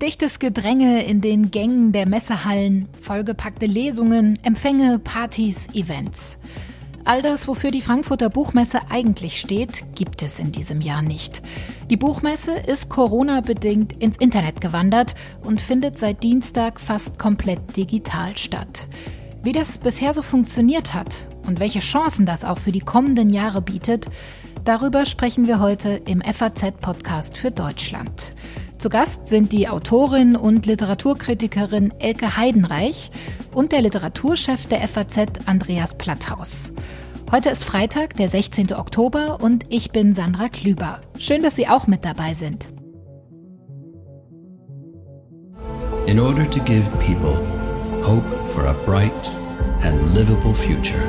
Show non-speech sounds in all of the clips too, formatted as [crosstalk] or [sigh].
Dichtes Gedränge in den Gängen der Messehallen, vollgepackte Lesungen, Empfänge, Partys, Events. All das, wofür die Frankfurter Buchmesse eigentlich steht, gibt es in diesem Jahr nicht. Die Buchmesse ist Corona-bedingt ins Internet gewandert und findet seit Dienstag fast komplett digital statt. Wie das bisher so funktioniert hat und welche Chancen das auch für die kommenden Jahre bietet, darüber sprechen wir heute im FAZ-Podcast für Deutschland. Zu Gast sind die Autorin und Literaturkritikerin Elke Heidenreich und der Literaturchef der FAZ Andreas Platthaus. Heute ist Freitag, der 16. Oktober und ich bin Sandra Klüber. Schön, dass Sie auch mit dabei sind. In order to give people hope for a bright and livable future,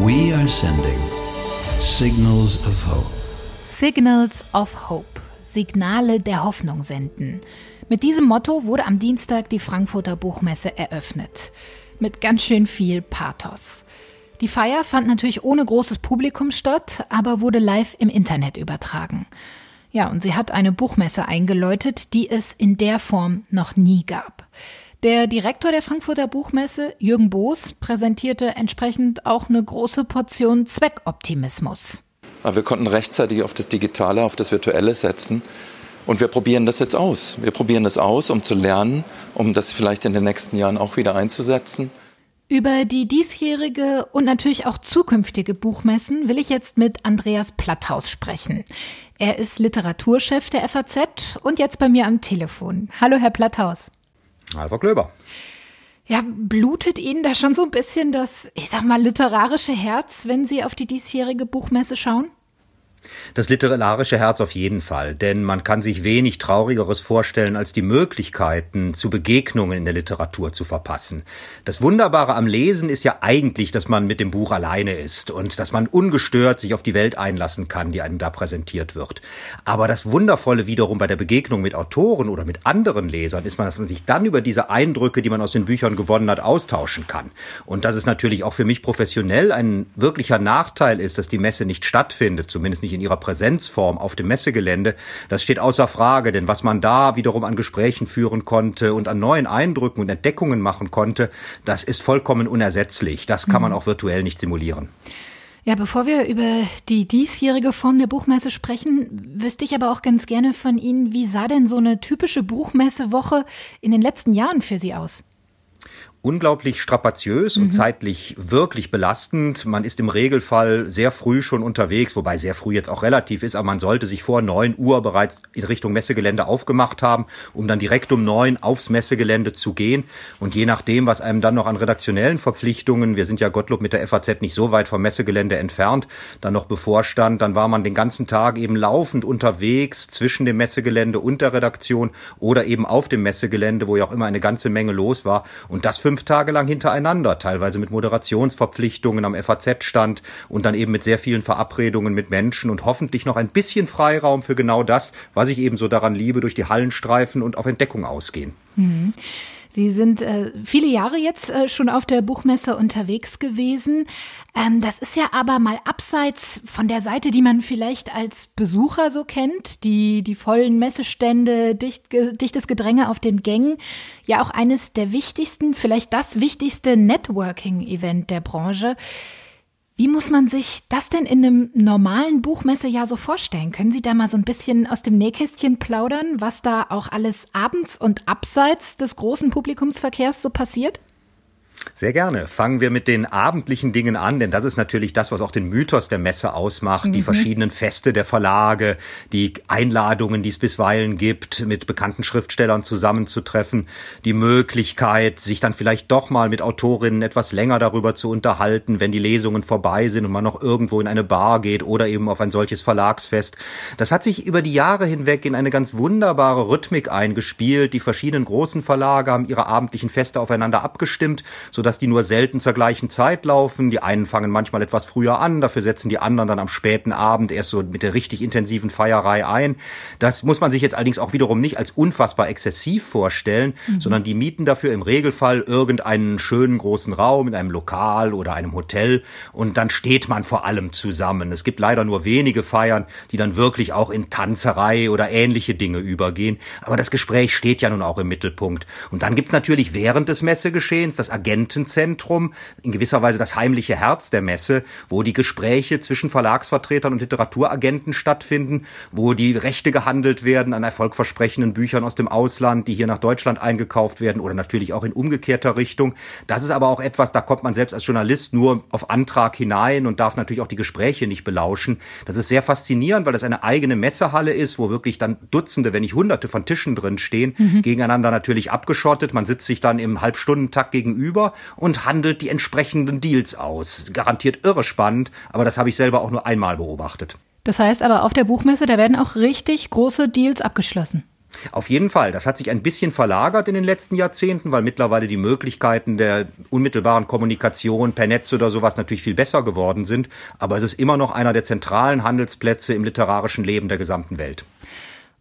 we are sending signals of hope. Signals of Hope. Signale der Hoffnung senden. Mit diesem Motto wurde am Dienstag die Frankfurter Buchmesse eröffnet. Mit ganz schön viel Pathos. Die Feier fand natürlich ohne großes Publikum statt, aber wurde live im Internet übertragen. Ja, und sie hat eine Buchmesse eingeläutet, die es in der Form noch nie gab. Der Direktor der Frankfurter Buchmesse, Jürgen Boos, präsentierte entsprechend auch eine große Portion Zweckoptimismus. Aber wir konnten rechtzeitig auf das Digitale, auf das Virtuelle setzen. Und wir probieren das jetzt aus. Wir probieren das aus, um zu lernen, um das vielleicht in den nächsten Jahren auch wieder einzusetzen. Über die diesjährige und natürlich auch zukünftige Buchmessen will ich jetzt mit Andreas Platthaus sprechen. Er ist Literaturchef der FAZ und jetzt bei mir am Telefon. Hallo, Herr Platthaus. Frau Klöber. Ja, blutet Ihnen da schon so ein bisschen das, ich sag mal, literarische Herz, wenn Sie auf die diesjährige Buchmesse schauen? Das literarische Herz auf jeden Fall, denn man kann sich wenig Traurigeres vorstellen, als die Möglichkeiten zu Begegnungen in der Literatur zu verpassen. Das Wunderbare am Lesen ist ja eigentlich, dass man mit dem Buch alleine ist und dass man ungestört sich auf die Welt einlassen kann, die einem da präsentiert wird. Aber das Wundervolle wiederum bei der Begegnung mit Autoren oder mit anderen Lesern ist man, dass man sich dann über diese Eindrücke, die man aus den Büchern gewonnen hat, austauschen kann. Und dass es natürlich auch für mich professionell ein wirklicher Nachteil ist, dass die Messe nicht stattfindet, zumindest nicht in ihrer Präsenzform auf dem Messegelände, das steht außer Frage, denn was man da wiederum an Gesprächen führen konnte und an neuen Eindrücken und Entdeckungen machen konnte, das ist vollkommen unersetzlich. Das kann man mhm. auch virtuell nicht simulieren. Ja, bevor wir über die diesjährige Form der Buchmesse sprechen, wüsste ich aber auch ganz gerne von Ihnen, wie sah denn so eine typische Buchmessewoche in den letzten Jahren für Sie aus? Unglaublich strapaziös mhm. und zeitlich wirklich belastend. Man ist im Regelfall sehr früh schon unterwegs, wobei sehr früh jetzt auch relativ ist, aber man sollte sich vor neun Uhr bereits in Richtung Messegelände aufgemacht haben, um dann direkt um neun aufs Messegelände zu gehen. Und je nachdem, was einem dann noch an redaktionellen Verpflichtungen, wir sind ja Gottlob mit der FAZ nicht so weit vom Messegelände entfernt, dann noch bevorstand, dann war man den ganzen Tag eben laufend unterwegs zwischen dem Messegelände und der Redaktion oder eben auf dem Messegelände, wo ja auch immer eine ganze Menge los war. Und das für fünf Tage lang hintereinander, teilweise mit Moderationsverpflichtungen am FAZ-Stand und dann eben mit sehr vielen Verabredungen mit Menschen und hoffentlich noch ein bisschen Freiraum für genau das, was ich eben so daran liebe, durch die Hallenstreifen und auf Entdeckung ausgehen. Mhm. Sie sind äh, viele Jahre jetzt äh, schon auf der Buchmesse unterwegs gewesen. Ähm, das ist ja aber mal abseits von der Seite, die man vielleicht als Besucher so kennt, die, die vollen Messestände, dicht, dichtes Gedränge auf den Gängen, ja auch eines der wichtigsten, vielleicht das wichtigste Networking-Event der Branche. Wie muss man sich das denn in einem normalen Buchmessejahr so vorstellen? Können Sie da mal so ein bisschen aus dem Nähkästchen plaudern, was da auch alles abends und abseits des großen Publikumsverkehrs so passiert? Sehr gerne. Fangen wir mit den abendlichen Dingen an, denn das ist natürlich das, was auch den Mythos der Messe ausmacht. Mhm. Die verschiedenen Feste der Verlage, die Einladungen, die es bisweilen gibt, mit bekannten Schriftstellern zusammenzutreffen, die Möglichkeit, sich dann vielleicht doch mal mit Autorinnen etwas länger darüber zu unterhalten, wenn die Lesungen vorbei sind und man noch irgendwo in eine Bar geht oder eben auf ein solches Verlagsfest. Das hat sich über die Jahre hinweg in eine ganz wunderbare Rhythmik eingespielt. Die verschiedenen großen Verlage haben ihre abendlichen Feste aufeinander abgestimmt, so sodass die nur selten zur gleichen Zeit laufen. Die einen fangen manchmal etwas früher an, dafür setzen die anderen dann am späten Abend erst so mit der richtig intensiven Feierei ein. Das muss man sich jetzt allerdings auch wiederum nicht als unfassbar exzessiv vorstellen, mhm. sondern die mieten dafür im Regelfall irgendeinen schönen großen Raum in einem Lokal oder einem Hotel und dann steht man vor allem zusammen. Es gibt leider nur wenige Feiern, die dann wirklich auch in Tanzerei oder ähnliche Dinge übergehen. Aber das Gespräch steht ja nun auch im Mittelpunkt. Und dann gibt's natürlich während des Messegeschehens das Agentenzentrum, in gewisser Weise das heimliche Herz der Messe, wo die Gespräche zwischen Verlagsvertretern und Literaturagenten stattfinden, wo die Rechte gehandelt werden an erfolgversprechenden Büchern aus dem Ausland, die hier nach Deutschland eingekauft werden oder natürlich auch in umgekehrter Richtung. Das ist aber auch etwas, da kommt man selbst als Journalist nur auf Antrag hinein und darf natürlich auch die Gespräche nicht belauschen. Das ist sehr faszinierend, weil das eine eigene Messehalle ist, wo wirklich dann Dutzende, wenn nicht Hunderte von Tischen drin stehen, mhm. gegeneinander natürlich abgeschottet. Man sitzt sich dann im Halbstundentakt gegenüber und handelt die entsprechenden Deals aus. Garantiert irre spannend, aber das habe ich selber auch nur einmal beobachtet. Das heißt aber auf der Buchmesse, da werden auch richtig große Deals abgeschlossen. Auf jeden Fall. Das hat sich ein bisschen verlagert in den letzten Jahrzehnten, weil mittlerweile die Möglichkeiten der unmittelbaren Kommunikation per Netz oder sowas natürlich viel besser geworden sind. Aber es ist immer noch einer der zentralen Handelsplätze im literarischen Leben der gesamten Welt.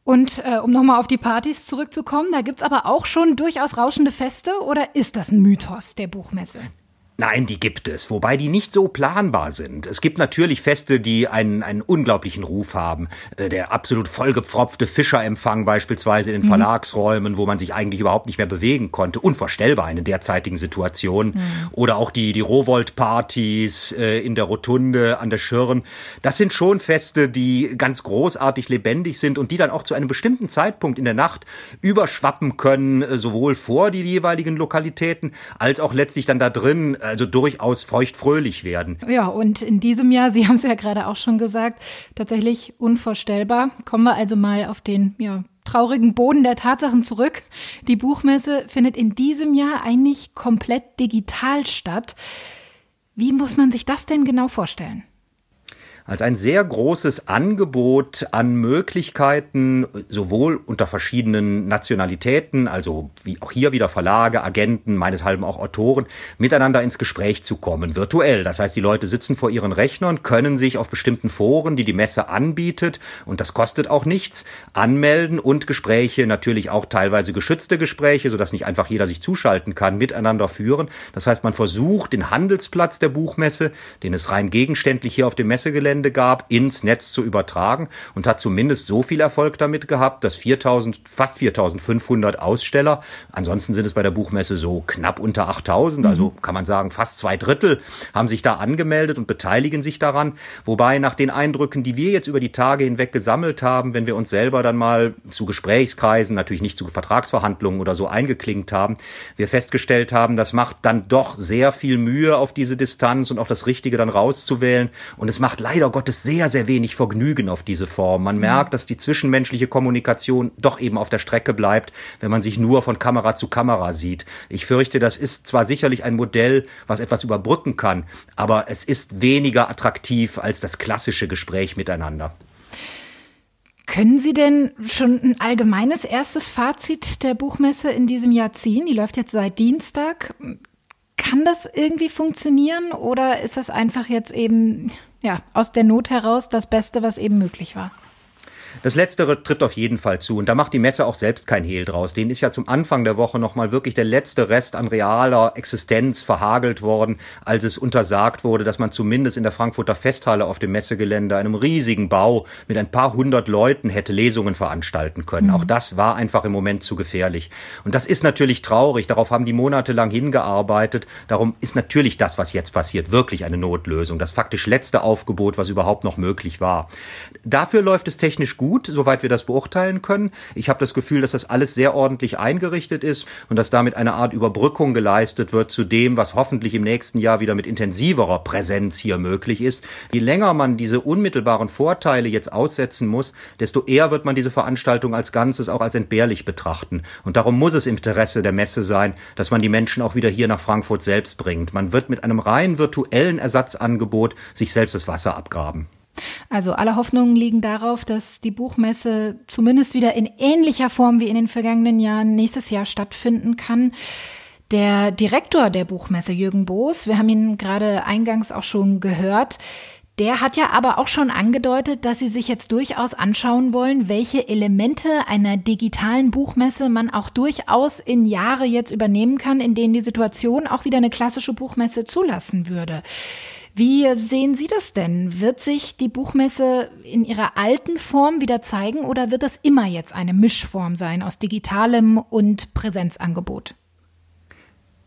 Und äh, um nochmal auf die Partys zurückzukommen, da gibt's aber auch schon durchaus rauschende Feste oder ist das ein Mythos der Buchmesse? Nein, die gibt es, wobei die nicht so planbar sind. Es gibt natürlich Feste, die einen, einen unglaublichen Ruf haben. Äh, der absolut vollgepfropfte Fischerempfang beispielsweise in den mhm. Verlagsräumen, wo man sich eigentlich überhaupt nicht mehr bewegen konnte. Unvorstellbar in derzeitigen Situation. Mhm. Oder auch die, die Rowold-Partys äh, in der Rotunde an der Schirn. Das sind schon Feste, die ganz großartig lebendig sind und die dann auch zu einem bestimmten Zeitpunkt in der Nacht überschwappen können, äh, sowohl vor die jeweiligen Lokalitäten als auch letztlich dann da drin also durchaus feuchtfröhlich werden. Ja, und in diesem Jahr, [laughs] Sie haben es ja gerade auch schon gesagt, tatsächlich unvorstellbar. Kommen wir also mal auf den ja, traurigen Boden der Tatsachen zurück. Die Buchmesse findet in diesem Jahr eigentlich komplett digital statt. Wie muss man sich das denn genau vorstellen? Als ein sehr großes Angebot an Möglichkeiten, sowohl unter verschiedenen Nationalitäten, also wie auch hier wieder Verlage, Agenten, meinethalben auch Autoren, miteinander ins Gespräch zu kommen, virtuell. Das heißt, die Leute sitzen vor ihren Rechnern, können sich auf bestimmten Foren, die die Messe anbietet, und das kostet auch nichts, anmelden und Gespräche, natürlich auch teilweise geschützte Gespräche, sodass nicht einfach jeder sich zuschalten kann, miteinander führen. Das heißt, man versucht, den Handelsplatz der Buchmesse, den es rein gegenständlich hier auf dem Messegelände Einwände gab, ins Netz zu übertragen und hat zumindest so viel Erfolg damit gehabt, dass 4000, fast 4500 Aussteller, ansonsten sind es bei der Buchmesse so knapp unter 8000, also mhm. kann man sagen fast zwei Drittel haben sich da angemeldet und beteiligen sich daran. Wobei nach den Eindrücken, die wir jetzt über die Tage hinweg gesammelt haben, wenn wir uns selber dann mal zu Gesprächskreisen, natürlich nicht zu Vertragsverhandlungen oder so eingeklinkt haben, wir festgestellt haben, das macht dann doch sehr viel Mühe auf diese Distanz und auch das Richtige dann rauszuwählen. Und es macht leider leider Gottes sehr, sehr wenig Vergnügen auf diese Form. Man merkt, dass die zwischenmenschliche Kommunikation doch eben auf der Strecke bleibt, wenn man sich nur von Kamera zu Kamera sieht. Ich fürchte, das ist zwar sicherlich ein Modell, was etwas überbrücken kann, aber es ist weniger attraktiv als das klassische Gespräch miteinander. Können Sie denn schon ein allgemeines erstes Fazit der Buchmesse in diesem Jahr ziehen? Die läuft jetzt seit Dienstag. Kann das irgendwie funktionieren oder ist das einfach jetzt eben ja, aus der Not heraus das Beste, was eben möglich war. Das Letztere trifft auf jeden Fall zu. Und da macht die Messe auch selbst kein Hehl draus. Denen ist ja zum Anfang der Woche nochmal wirklich der letzte Rest an realer Existenz verhagelt worden, als es untersagt wurde, dass man zumindest in der Frankfurter Festhalle auf dem Messegelände, einem riesigen Bau mit ein paar hundert Leuten hätte Lesungen veranstalten können. Mhm. Auch das war einfach im Moment zu gefährlich. Und das ist natürlich traurig. Darauf haben die monatelang hingearbeitet. Darum ist natürlich das, was jetzt passiert, wirklich eine Notlösung. Das faktisch letzte Aufgebot, was überhaupt noch möglich war. Dafür läuft es technisch gut gut, soweit wir das beurteilen können. Ich habe das Gefühl, dass das alles sehr ordentlich eingerichtet ist und dass damit eine Art Überbrückung geleistet wird zu dem, was hoffentlich im nächsten Jahr wieder mit intensiverer Präsenz hier möglich ist. Je länger man diese unmittelbaren Vorteile jetzt aussetzen muss, desto eher wird man diese Veranstaltung als Ganzes auch als entbehrlich betrachten. Und darum muss es im Interesse der Messe sein, dass man die Menschen auch wieder hier nach Frankfurt selbst bringt. Man wird mit einem rein virtuellen Ersatzangebot sich selbst das Wasser abgraben. Also alle Hoffnungen liegen darauf, dass die Buchmesse zumindest wieder in ähnlicher Form wie in den vergangenen Jahren nächstes Jahr stattfinden kann. Der Direktor der Buchmesse, Jürgen Boos, wir haben ihn gerade eingangs auch schon gehört, der hat ja aber auch schon angedeutet, dass Sie sich jetzt durchaus anschauen wollen, welche Elemente einer digitalen Buchmesse man auch durchaus in Jahre jetzt übernehmen kann, in denen die Situation auch wieder eine klassische Buchmesse zulassen würde. Wie sehen Sie das denn? Wird sich die Buchmesse in ihrer alten Form wieder zeigen oder wird das immer jetzt eine Mischform sein aus digitalem und Präsenzangebot?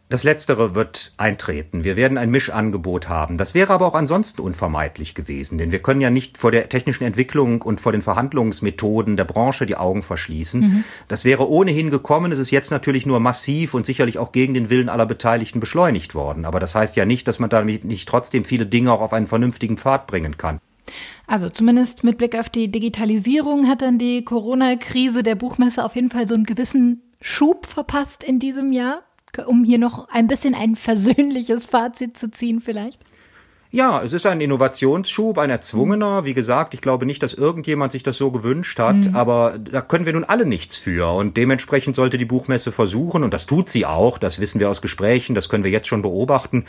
Das Letztere wird eintreten. Wir werden ein Mischangebot haben. Das wäre aber auch ansonsten unvermeidlich gewesen, denn wir können ja nicht vor der technischen Entwicklung und vor den Verhandlungsmethoden der Branche die Augen verschließen. Mhm. Das wäre ohnehin gekommen. Es ist jetzt natürlich nur massiv und sicherlich auch gegen den Willen aller Beteiligten beschleunigt worden. Aber das heißt ja nicht, dass man damit nicht trotzdem viele Dinge auch auf einen vernünftigen Pfad bringen kann. Also zumindest mit Blick auf die Digitalisierung hat dann die Corona-Krise der Buchmesse auf jeden Fall so einen gewissen Schub verpasst in diesem Jahr um hier noch ein bisschen ein versöhnliches Fazit zu ziehen vielleicht? Ja, es ist ein Innovationsschub, ein erzwungener. Wie gesagt, ich glaube nicht, dass irgendjemand sich das so gewünscht hat, mhm. aber da können wir nun alle nichts für. Und dementsprechend sollte die Buchmesse versuchen, und das tut sie auch, das wissen wir aus Gesprächen, das können wir jetzt schon beobachten,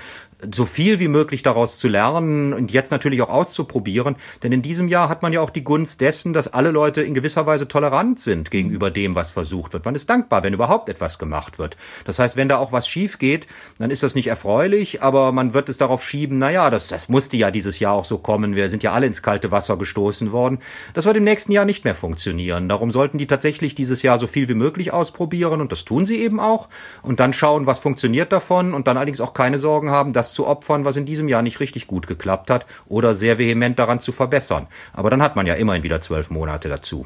so viel wie möglich daraus zu lernen und jetzt natürlich auch auszuprobieren. Denn in diesem Jahr hat man ja auch die Gunst dessen, dass alle Leute in gewisser Weise tolerant sind gegenüber dem, was versucht wird. Man ist dankbar, wenn überhaupt etwas gemacht wird. Das heißt, wenn da auch was schief geht, dann ist das nicht erfreulich, aber man wird es darauf schieben, naja, das das musste ja dieses Jahr auch so kommen. Wir sind ja alle ins kalte Wasser gestoßen worden. Das wird im nächsten Jahr nicht mehr funktionieren. Darum sollten die tatsächlich dieses Jahr so viel wie möglich ausprobieren und das tun sie eben auch und dann schauen, was funktioniert davon und dann allerdings auch keine Sorgen haben, das zu opfern, was in diesem Jahr nicht richtig gut geklappt hat oder sehr vehement daran zu verbessern. Aber dann hat man ja immerhin wieder zwölf Monate dazu.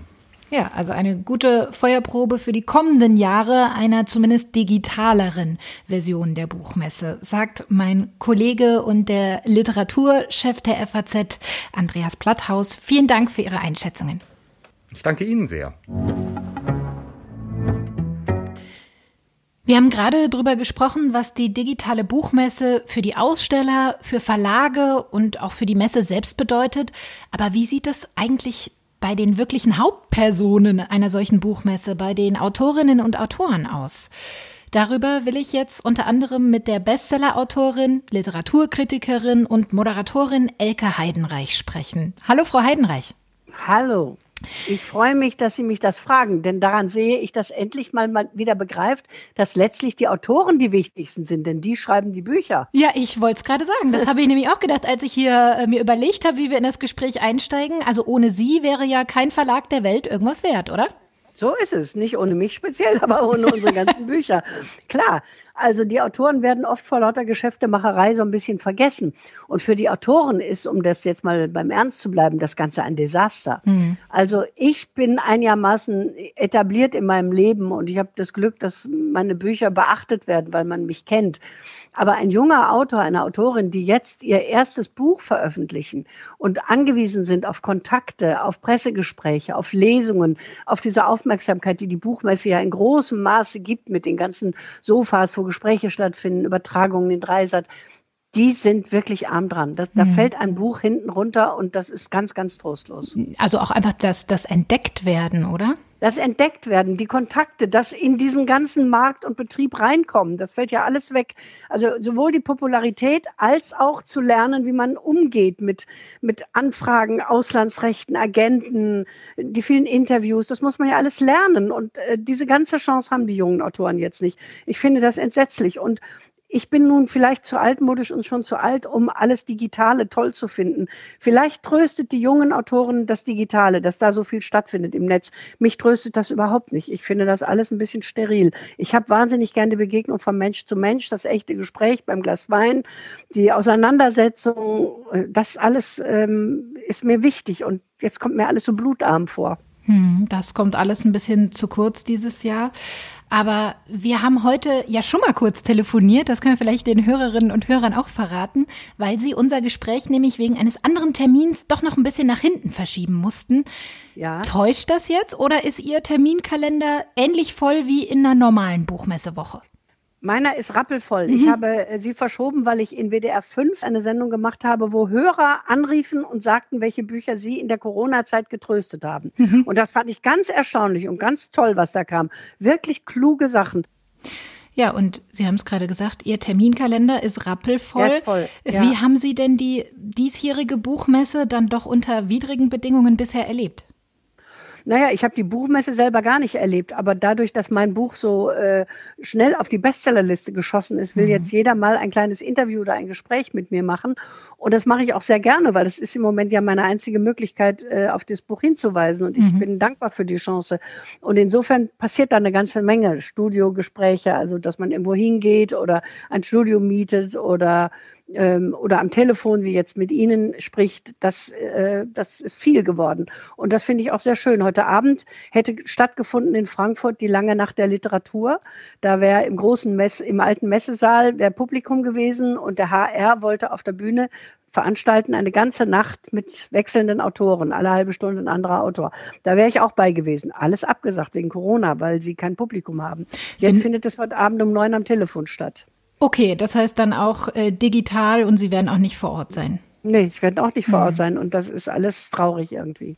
Ja, also eine gute Feuerprobe für die kommenden Jahre einer zumindest digitaleren Version der Buchmesse, sagt mein Kollege und der Literaturchef der FAZ, Andreas Platthaus. Vielen Dank für Ihre Einschätzungen. Ich danke Ihnen sehr. Wir haben gerade darüber gesprochen, was die digitale Buchmesse für die Aussteller, für Verlage und auch für die Messe selbst bedeutet. Aber wie sieht das eigentlich bei den wirklichen Hauptpersonen einer solchen Buchmesse, bei den Autorinnen und Autoren aus? Darüber will ich jetzt unter anderem mit der Bestseller-Autorin, Literaturkritikerin und Moderatorin Elke Heidenreich sprechen. Hallo, Frau Heidenreich. Hallo. Ich freue mich, dass Sie mich das fragen, denn daran sehe ich, dass endlich mal, mal wieder begreift, dass letztlich die Autoren die wichtigsten sind, denn die schreiben die Bücher. Ja, ich wollte es gerade sagen. Das habe ich nämlich auch gedacht, als ich hier äh, mir überlegt habe, wie wir in das Gespräch einsteigen. Also ohne Sie wäre ja kein Verlag der Welt irgendwas wert, oder? So ist es. Nicht ohne mich speziell, [laughs] aber ohne unsere ganzen Bücher. Klar. Also die Autoren werden oft vor lauter Geschäftemacherei so ein bisschen vergessen. Und für die Autoren ist, um das jetzt mal beim Ernst zu bleiben, das Ganze ein Desaster. Mhm. Also ich bin einigermaßen etabliert in meinem Leben und ich habe das Glück, dass meine Bücher beachtet werden, weil man mich kennt. Aber ein junger Autor, eine Autorin, die jetzt ihr erstes Buch veröffentlichen und angewiesen sind auf Kontakte, auf Pressegespräche, auf Lesungen, auf diese Aufmerksamkeit, die die Buchmesse ja in großem Maße gibt mit den ganzen Sofas, wo Gespräche stattfinden, Übertragungen in Dreisat, die sind wirklich arm dran. Das, da mhm. fällt ein Buch hinten runter und das ist ganz, ganz trostlos. Also auch einfach das, das entdeckt werden, oder? Das entdeckt werden, die Kontakte, das in diesen ganzen Markt und Betrieb reinkommen, das fällt ja alles weg. Also sowohl die Popularität als auch zu lernen, wie man umgeht mit, mit Anfragen, Auslandsrechten, Agenten, die vielen Interviews, das muss man ja alles lernen. Und äh, diese ganze Chance haben die jungen Autoren jetzt nicht. Ich finde das entsetzlich. Und ich bin nun vielleicht zu altmodisch und schon zu alt, um alles Digitale toll zu finden. Vielleicht tröstet die jungen Autoren das Digitale, dass da so viel stattfindet im Netz. Mich tröstet das überhaupt nicht. Ich finde das alles ein bisschen steril. Ich habe wahnsinnig gerne die Begegnung von Mensch zu Mensch, das echte Gespräch beim Glas Wein, die Auseinandersetzung, das alles ähm, ist mir wichtig und jetzt kommt mir alles so blutarm vor. Hm, das kommt alles ein bisschen zu kurz dieses Jahr. Aber wir haben heute ja schon mal kurz telefoniert, das können wir vielleicht den Hörerinnen und Hörern auch verraten, weil sie unser Gespräch nämlich wegen eines anderen Termins doch noch ein bisschen nach hinten verschieben mussten. Ja. Täuscht das jetzt oder ist Ihr Terminkalender ähnlich voll wie in einer normalen Buchmessewoche? Meiner ist rappelvoll. Mhm. Ich habe äh, sie verschoben, weil ich in WDR 5 eine Sendung gemacht habe, wo Hörer anriefen und sagten, welche Bücher sie in der Corona-Zeit getröstet haben. Mhm. Und das fand ich ganz erstaunlich und ganz toll, was da kam. Wirklich kluge Sachen. Ja, und Sie haben es gerade gesagt, Ihr Terminkalender ist rappelvoll. Ja, voll, ja. Wie haben Sie denn die diesjährige Buchmesse dann doch unter widrigen Bedingungen bisher erlebt? Naja, ich habe die Buchmesse selber gar nicht erlebt, aber dadurch, dass mein Buch so äh, schnell auf die Bestsellerliste geschossen ist, will mhm. jetzt jeder mal ein kleines Interview oder ein Gespräch mit mir machen. Und das mache ich auch sehr gerne, weil das ist im Moment ja meine einzige Möglichkeit, äh, auf das Buch hinzuweisen. Und ich mhm. bin dankbar für die Chance. Und insofern passiert da eine ganze Menge. Studiogespräche, also dass man irgendwo hingeht oder ein Studio mietet oder ähm, oder am Telefon, wie jetzt mit Ihnen spricht, das, äh, das ist viel geworden. Und das finde ich auch sehr schön. Heute Abend hätte stattgefunden in Frankfurt die lange Nacht der Literatur. Da wäre im großen Mess, im alten Messesaal der Publikum gewesen und der HR wollte auf der Bühne veranstalten eine ganze Nacht mit wechselnden Autoren, alle halbe Stunde ein anderer Autor. Da wäre ich auch bei gewesen. Alles abgesagt wegen Corona, weil sie kein Publikum haben. Jetzt Wenn findet es heute Abend um neun am Telefon statt. Okay, das heißt dann auch äh, digital und Sie werden auch nicht vor Ort sein. Nee, ich werde auch nicht vor Ort mhm. sein und das ist alles traurig irgendwie.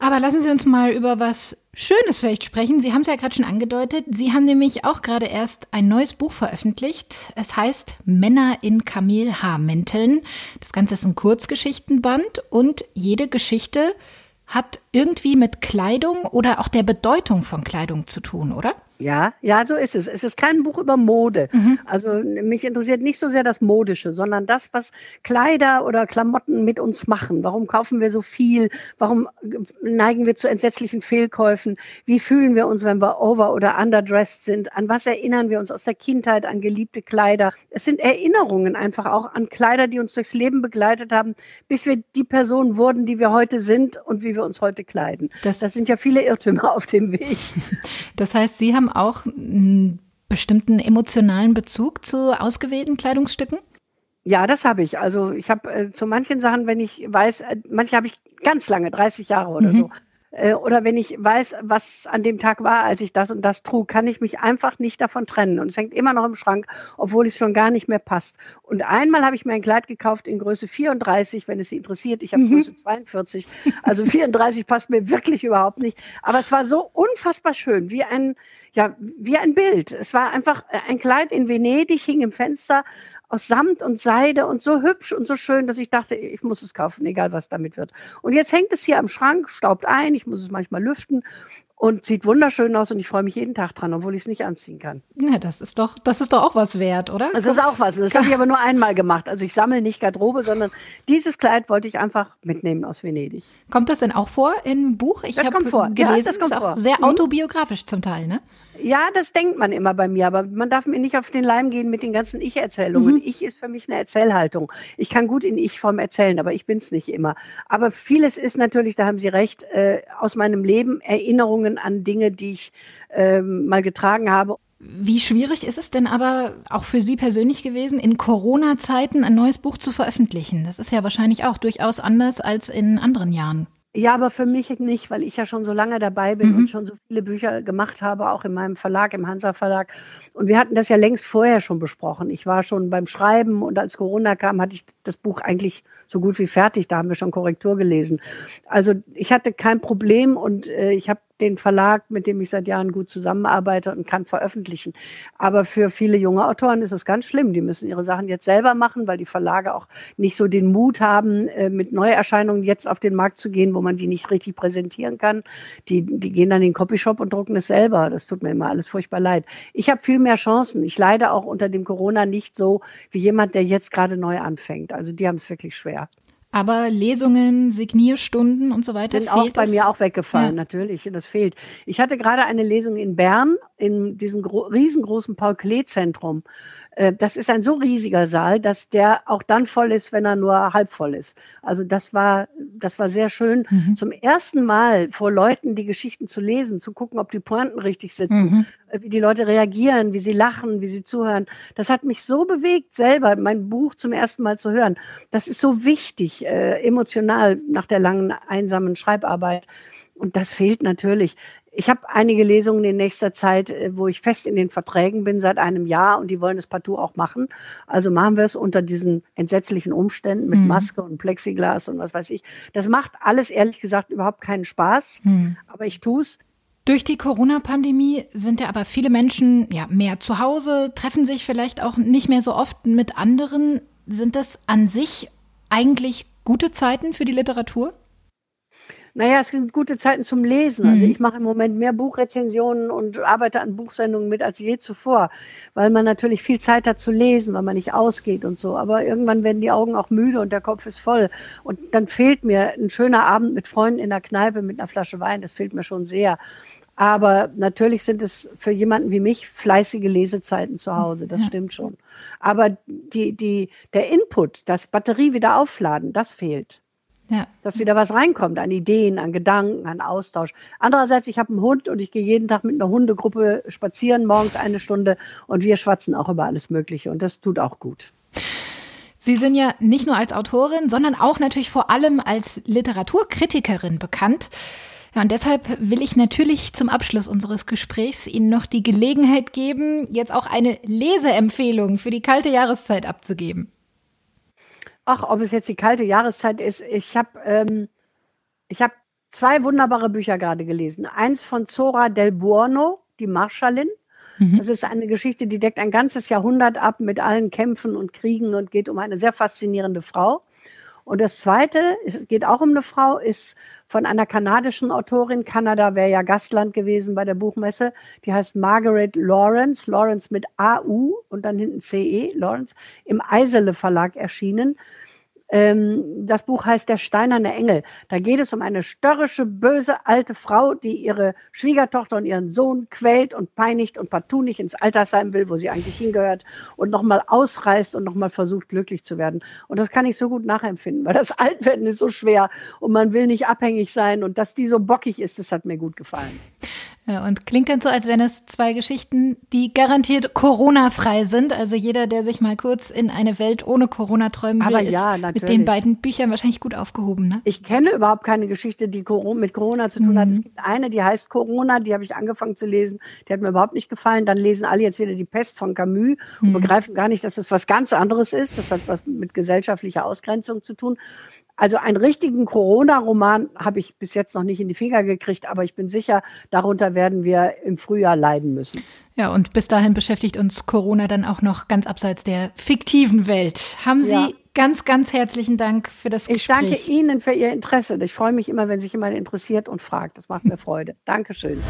Aber lassen Sie uns mal über was Schönes vielleicht sprechen. Sie haben es ja gerade schon angedeutet. Sie haben nämlich auch gerade erst ein neues Buch veröffentlicht. Es heißt Männer in Kamelhaarmänteln. Das Ganze ist ein Kurzgeschichtenband und jede Geschichte hat irgendwie mit Kleidung oder auch der Bedeutung von Kleidung zu tun, oder? Ja, ja, so ist es. Es ist kein Buch über Mode. Mhm. Also mich interessiert nicht so sehr das Modische, sondern das, was Kleider oder Klamotten mit uns machen. Warum kaufen wir so viel? Warum neigen wir zu entsetzlichen Fehlkäufen? Wie fühlen wir uns, wenn wir over- oder underdressed sind? An was erinnern wir uns aus der Kindheit an geliebte Kleider? Es sind Erinnerungen einfach auch an Kleider, die uns durchs Leben begleitet haben, bis wir die Person wurden, die wir heute sind und wie wir uns heute kleiden. Das, das sind ja viele Irrtümer auf dem Weg. [laughs] Das heißt, Sie haben haben auch einen bestimmten emotionalen Bezug zu ausgewählten Kleidungsstücken? Ja, das habe ich. Also ich habe äh, zu manchen Sachen, wenn ich weiß, äh, manche habe ich ganz lange, 30 Jahre oder mhm. so, äh, oder wenn ich weiß, was an dem Tag war, als ich das und das trug, kann ich mich einfach nicht davon trennen. Und es hängt immer noch im Schrank, obwohl es schon gar nicht mehr passt. Und einmal habe ich mir ein Kleid gekauft in Größe 34, wenn es Sie interessiert. Ich habe mhm. Größe 42. Also 34 passt mir wirklich überhaupt nicht. Aber es war so unfassbar schön, wie ein, ja, wie ein Bild. Es war einfach ein Kleid in Venedig, hing im Fenster aus Samt und Seide und so hübsch und so schön, dass ich dachte, ich muss es kaufen, egal was damit wird. Und jetzt hängt es hier am Schrank, staubt ein, ich muss es manchmal lüften und sieht wunderschön aus und ich freue mich jeden Tag dran, obwohl ich es nicht anziehen kann. Ja, das ist doch, das ist doch auch was wert, oder? Das ist auch was. Das habe ich aber nur einmal gemacht. Also ich sammle nicht Garderobe, sondern dieses Kleid wollte ich einfach mitnehmen aus Venedig. Kommt das denn auch vor im Buch? Ich habe gelesen, ja, das kommt ist auch vor. sehr mhm. autobiografisch zum Teil, ne? Ja, das denkt man immer bei mir, aber man darf mir nicht auf den Leim gehen mit den ganzen Ich-Erzählungen. Mhm. Ich ist für mich eine Erzählhaltung. Ich kann gut in Ich-Form erzählen, aber ich bin es nicht immer. Aber vieles ist natürlich, da haben Sie recht, äh, aus meinem Leben Erinnerungen an Dinge, die ich äh, mal getragen habe. Wie schwierig ist es denn aber auch für Sie persönlich gewesen, in Corona-Zeiten ein neues Buch zu veröffentlichen? Das ist ja wahrscheinlich auch durchaus anders als in anderen Jahren. Ja, aber für mich nicht, weil ich ja schon so lange dabei bin mhm. und schon so viele Bücher gemacht habe, auch in meinem Verlag, im Hansa Verlag. Und wir hatten das ja längst vorher schon besprochen. Ich war schon beim Schreiben und als Corona kam, hatte ich das Buch eigentlich so gut wie fertig. Da haben wir schon Korrektur gelesen. Also ich hatte kein Problem und äh, ich habe den Verlag, mit dem ich seit Jahren gut zusammenarbeite und kann veröffentlichen. Aber für viele junge Autoren ist es ganz schlimm. Die müssen ihre Sachen jetzt selber machen, weil die Verlage auch nicht so den Mut haben, äh, mit Neuerscheinungen jetzt auf den Markt zu gehen, wo man die nicht richtig präsentieren kann. Die, die gehen dann in den Copyshop und drucken es selber. Das tut mir immer alles furchtbar leid. Ich habe viel mehr Chancen. Ich leide auch unter dem Corona nicht so wie jemand, der jetzt gerade neu anfängt. Also die haben es wirklich schwer. Aber Lesungen, Signierstunden und so weiter sind auch bei es? mir auch weggefallen, ja. natürlich. Das fehlt. Ich hatte gerade eine Lesung in Bern in diesem riesengroßen Paul Klee Zentrum. Äh, das ist ein so riesiger Saal, dass der auch dann voll ist, wenn er nur halb voll ist. Also das war, das war sehr schön, mhm. zum ersten Mal vor Leuten die Geschichten zu lesen, zu gucken, ob die Pointen richtig sitzen, mhm. Äh, wie die Leute reagieren, wie sie lachen, wie sie zuhören. Das hat mich so bewegt, selber mein Buch zum ersten Mal zu hören. Das ist so wichtig, äh, emotional nach der langen einsamen Schreibarbeit. Und das fehlt natürlich. Ich habe einige Lesungen in nächster Zeit, äh, wo ich fest in den Verträgen bin seit einem Jahr und die wollen das partout auch machen. Also machen wir es unter diesen entsetzlichen Umständen mit mhm. Maske und Plexiglas und was weiß ich. Das macht alles ehrlich gesagt überhaupt keinen Spaß, mhm. aber ich tue es. Durch die Corona-Pandemie sind ja aber viele Menschen ja mehr zu Hause, treffen sich vielleicht auch nicht mehr so oft mit anderen. Sind das an sich eigentlich gute Zeiten für die Literatur? Naja, es sind gute Zeiten zum Lesen. Also mhm. Ich mache im Moment mehr Buchrezensionen und arbeite an Buchsendungen mit als je zuvor, weil man natürlich viel Zeit hat zu lesen, weil man nicht ausgeht und so. Aber irgendwann werden die Augen auch müde und der Kopf ist voll. Und dann fehlt mir ein schöner Abend mit Freunden in der Kneipe mit einer Flasche Wein. Das fehlt mir schon sehr. Aber natürlich sind es für jemanden wie mich fleißige Lesezeiten zu Hause. Das ja. stimmt schon. Aber die, die, der Input, das Batterie wieder aufladen, das fehlt. Ja. Dass wieder was reinkommt an Ideen, an Gedanken, an Austausch. Andererseits, ich habe einen Hund und ich gehe jeden Tag mit einer Hundegruppe spazieren, morgens eine Stunde und wir schwatzen auch über alles Mögliche und das tut auch gut. Sie sind ja nicht nur als Autorin, sondern auch natürlich vor allem als Literaturkritikerin bekannt. Ja, und deshalb will ich natürlich zum Abschluss unseres Gesprächs Ihnen noch die Gelegenheit geben, jetzt auch eine Leseempfehlung für die kalte Jahreszeit abzugeben ach, ob es jetzt die kalte Jahreszeit ist, ich habe ähm, ich hab zwei wunderbare Bücher gerade gelesen. Eins von Zora del Buono, die Marschallin. Mhm. Das ist eine Geschichte, die deckt ein ganzes Jahrhundert ab mit allen Kämpfen und Kriegen und geht um eine sehr faszinierende Frau. Und das zweite, es geht auch um eine Frau, ist von einer kanadischen Autorin. Kanada wäre ja Gastland gewesen bei der Buchmesse. Die heißt Margaret Lawrence, Lawrence mit AU und dann hinten CE, Lawrence, im Eisele Verlag erschienen. Ähm, das Buch heißt Der steinerne Engel. Da geht es um eine störrische, böse alte Frau, die ihre Schwiegertochter und ihren Sohn quält und peinigt und partout nicht ins Altersheim will, wo sie eigentlich hingehört und nochmal ausreißt und nochmal versucht, glücklich zu werden. Und das kann ich so gut nachempfinden, weil das [laughs] Altwerden ist so schwer und man will nicht abhängig sein und dass die so bockig ist, das hat mir gut gefallen. Ja, und klingt dann so, als wären es zwei Geschichten, die garantiert Corona-frei sind. Also jeder, der sich mal kurz in eine Welt ohne Corona träumen will, Aber ja, ist mit den beiden Büchern wahrscheinlich gut aufgehoben. Ne? Ich kenne überhaupt keine Geschichte, die mit Corona zu tun mhm. hat. Es gibt eine, die heißt Corona, die habe ich angefangen zu lesen. Die hat mir überhaupt nicht gefallen. Dann lesen alle jetzt wieder die Pest von Camus und mhm. begreifen gar nicht, dass das was ganz anderes ist. Das hat was mit gesellschaftlicher Ausgrenzung zu tun. Also einen richtigen Corona-Roman habe ich bis jetzt noch nicht in die Finger gekriegt, aber ich bin sicher, darunter werden wir im Frühjahr leiden müssen. Ja, und bis dahin beschäftigt uns Corona dann auch noch ganz abseits der fiktiven Welt. Haben Sie ja. ganz, ganz herzlichen Dank für das Gespräch. Ich danke Ihnen für Ihr Interesse. Ich freue mich immer, wenn sich jemand interessiert und fragt. Das macht mir Freude. Dankeschön.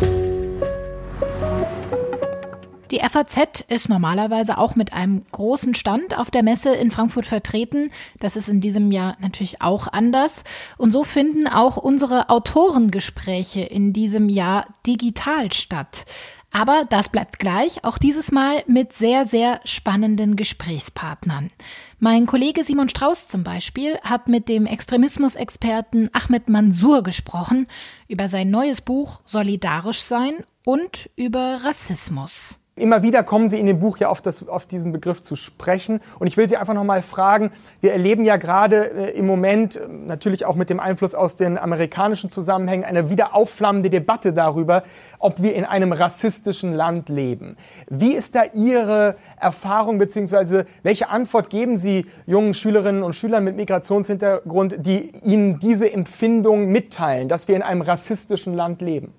Die FAZ ist normalerweise auch mit einem großen Stand auf der Messe in Frankfurt vertreten. Das ist in diesem Jahr natürlich auch anders. Und so finden auch unsere Autorengespräche in diesem Jahr digital statt. Aber das bleibt gleich, auch dieses Mal mit sehr, sehr spannenden Gesprächspartnern. Mein Kollege Simon Strauß zum Beispiel hat mit dem Extremismusexperten Ahmed Mansour gesprochen über sein neues Buch Solidarisch sein und über Rassismus. Immer wieder kommen Sie in dem Buch ja auf, das, auf diesen Begriff zu sprechen. Und ich will Sie einfach nochmal fragen, wir erleben ja gerade äh, im Moment, äh, natürlich auch mit dem Einfluss aus den amerikanischen Zusammenhängen, eine wieder aufflammende Debatte darüber, ob wir in einem rassistischen Land leben. Wie ist da Ihre Erfahrung, beziehungsweise welche Antwort geben Sie jungen Schülerinnen und Schülern mit Migrationshintergrund, die Ihnen diese Empfindung mitteilen, dass wir in einem rassistischen Land leben?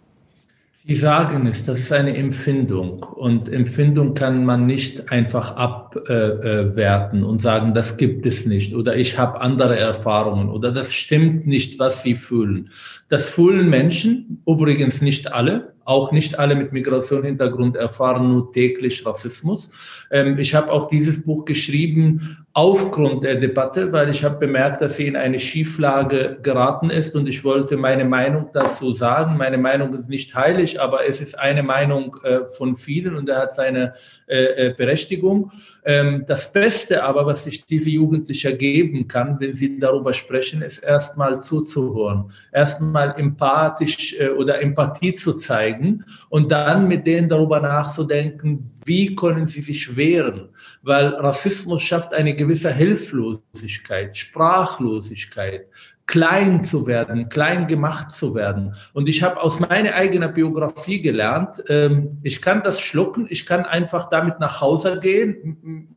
Die sagen es, das ist eine Empfindung und Empfindung kann man nicht einfach abwerten äh, und sagen, das gibt es nicht oder ich habe andere Erfahrungen oder das stimmt nicht, was sie fühlen. Das fühlen Menschen, übrigens nicht alle, auch nicht alle mit Migrationshintergrund erfahren nur täglich Rassismus. Ähm, ich habe auch dieses Buch geschrieben aufgrund der Debatte, weil ich habe bemerkt, dass sie in eine Schieflage geraten ist und ich wollte meine Meinung dazu sagen. Meine Meinung ist nicht heilig, aber es ist eine Meinung äh, von vielen und er hat seine äh, äh Berechtigung. Ähm, das Beste aber, was sich diese Jugendlicher geben kann, wenn sie darüber sprechen, ist erstmal zuzuhören, erstmal empathisch äh, oder Empathie zu zeigen und dann mit denen darüber nachzudenken, wie können sie sich wehren, weil Rassismus schafft eine gewisse Hilflosigkeit, Sprachlosigkeit, klein zu werden, klein gemacht zu werden. Und ich habe aus meiner eigenen Biografie gelernt, ähm, ich kann das schlucken, ich kann einfach damit nach Hause gehen,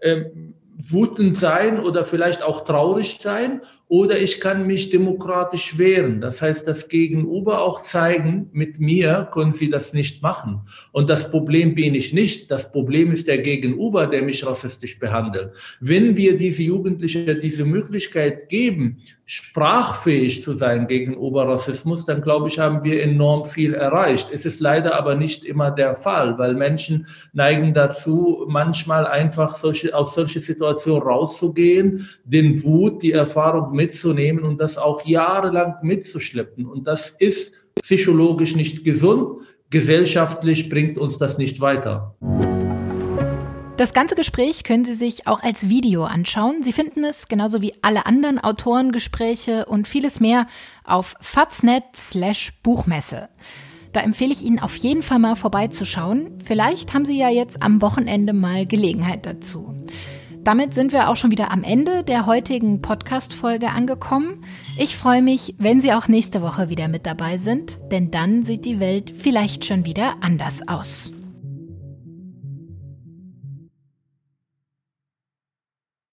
ähm, wütend sein oder vielleicht auch traurig sein oder ich kann mich demokratisch wehren. Das heißt, das Gegenüber auch zeigen, mit mir können Sie das nicht machen. Und das Problem bin ich nicht. Das Problem ist der Gegenüber, der mich rassistisch behandelt. Wenn wir diese Jugendliche diese Möglichkeit geben, sprachfähig zu sein gegenüber Rassismus, dann glaube ich, haben wir enorm viel erreicht. Es ist leider aber nicht immer der Fall, weil Menschen neigen dazu, manchmal einfach solche, aus solche Situationen rauszugehen, den Wut, die Erfahrung mitzunehmen und das auch jahrelang mitzuschleppen. Und das ist psychologisch nicht gesund. Gesellschaftlich bringt uns das nicht weiter. Das ganze Gespräch können Sie sich auch als Video anschauen. Sie finden es genauso wie alle anderen Autorengespräche und vieles mehr auf faznet slash Buchmesse. Da empfehle ich Ihnen auf jeden Fall mal vorbeizuschauen. Vielleicht haben Sie ja jetzt am Wochenende mal Gelegenheit dazu. Damit sind wir auch schon wieder am Ende der heutigen Podcast-Folge angekommen. Ich freue mich, wenn Sie auch nächste Woche wieder mit dabei sind, denn dann sieht die Welt vielleicht schon wieder anders aus.